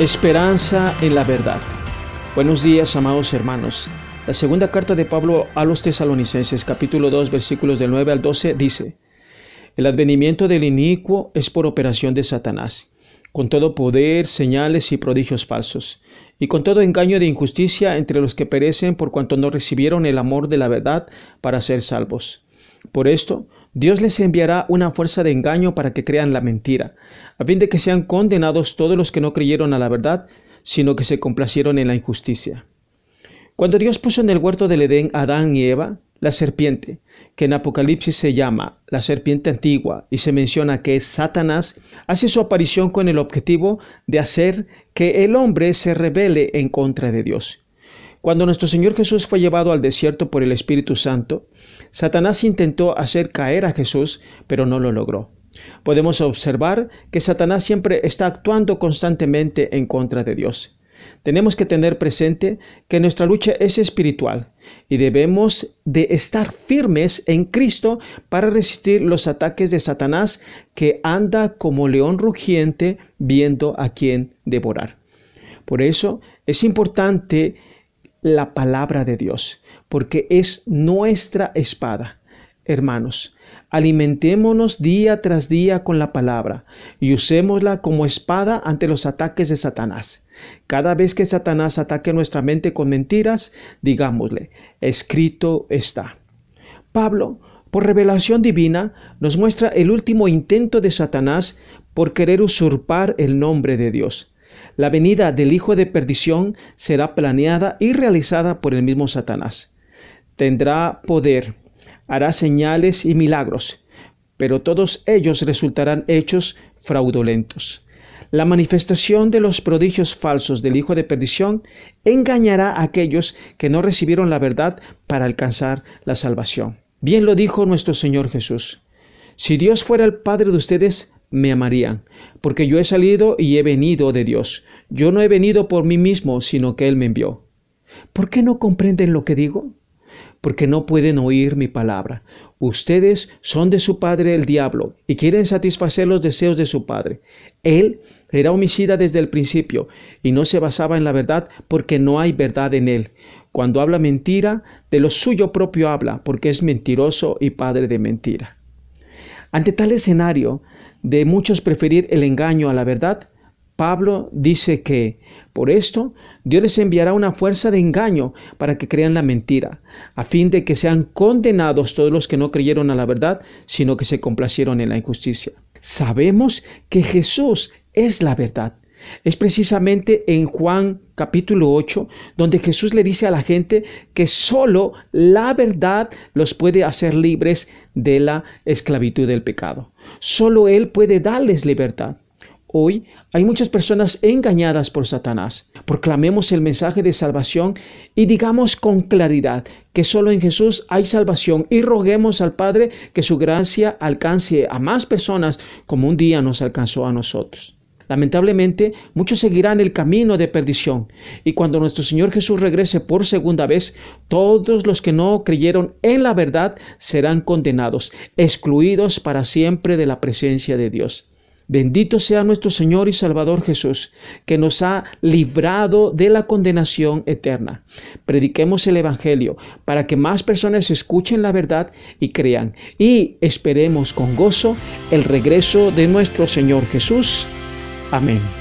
Esperanza en la verdad. Buenos días, amados hermanos. La segunda carta de Pablo a los tesalonicenses, capítulo 2, versículos del 9 al 12, dice, El advenimiento del inicuo es por operación de Satanás, con todo poder, señales y prodigios falsos, y con todo engaño de injusticia entre los que perecen por cuanto no recibieron el amor de la verdad para ser salvos. Por esto, Dios les enviará una fuerza de engaño para que crean la mentira, a fin de que sean condenados todos los que no creyeron a la verdad, sino que se complacieron en la injusticia. Cuando Dios puso en el huerto del Edén a Adán y Eva, la serpiente, que en Apocalipsis se llama la serpiente antigua y se menciona que es Satanás, hace su aparición con el objetivo de hacer que el hombre se rebele en contra de Dios. Cuando nuestro Señor Jesús fue llevado al desierto por el Espíritu Santo, Satanás intentó hacer caer a Jesús, pero no lo logró. Podemos observar que Satanás siempre está actuando constantemente en contra de Dios. Tenemos que tener presente que nuestra lucha es espiritual y debemos de estar firmes en Cristo para resistir los ataques de Satanás que anda como león rugiente viendo a quien devorar. Por eso es importante la palabra de Dios, porque es nuestra espada. Hermanos, alimentémonos día tras día con la palabra y usémosla como espada ante los ataques de Satanás. Cada vez que Satanás ataque nuestra mente con mentiras, digámosle, escrito está. Pablo, por revelación divina, nos muestra el último intento de Satanás por querer usurpar el nombre de Dios. La venida del Hijo de Perdición será planeada y realizada por el mismo Satanás. Tendrá poder, hará señales y milagros, pero todos ellos resultarán hechos fraudulentos. La manifestación de los prodigios falsos del Hijo de Perdición engañará a aquellos que no recibieron la verdad para alcanzar la salvación. Bien lo dijo nuestro Señor Jesús. Si Dios fuera el Padre de ustedes, me amarían, porque yo he salido y he venido de Dios. Yo no he venido por mí mismo, sino que Él me envió. ¿Por qué no comprenden lo que digo? Porque no pueden oír mi palabra. Ustedes son de su padre el diablo y quieren satisfacer los deseos de su padre. Él era homicida desde el principio y no se basaba en la verdad porque no hay verdad en él. Cuando habla mentira, de lo suyo propio habla, porque es mentiroso y padre de mentira. Ante tal escenario, de muchos preferir el engaño a la verdad, Pablo dice que por esto Dios les enviará una fuerza de engaño para que crean la mentira, a fin de que sean condenados todos los que no creyeron a la verdad, sino que se complacieron en la injusticia. Sabemos que Jesús es la verdad. Es precisamente en Juan capítulo 8 donde Jesús le dice a la gente que solo la verdad los puede hacer libres de la esclavitud del pecado. Solo Él puede darles libertad. Hoy hay muchas personas engañadas por Satanás. Proclamemos el mensaje de salvación y digamos con claridad que solo en Jesús hay salvación y roguemos al Padre que su gracia alcance a más personas como un día nos alcanzó a nosotros. Lamentablemente, muchos seguirán el camino de perdición. Y cuando nuestro Señor Jesús regrese por segunda vez, todos los que no creyeron en la verdad serán condenados, excluidos para siempre de la presencia de Dios. Bendito sea nuestro Señor y Salvador Jesús, que nos ha librado de la condenación eterna. Prediquemos el Evangelio para que más personas escuchen la verdad y crean. Y esperemos con gozo el regreso de nuestro Señor Jesús. Amém.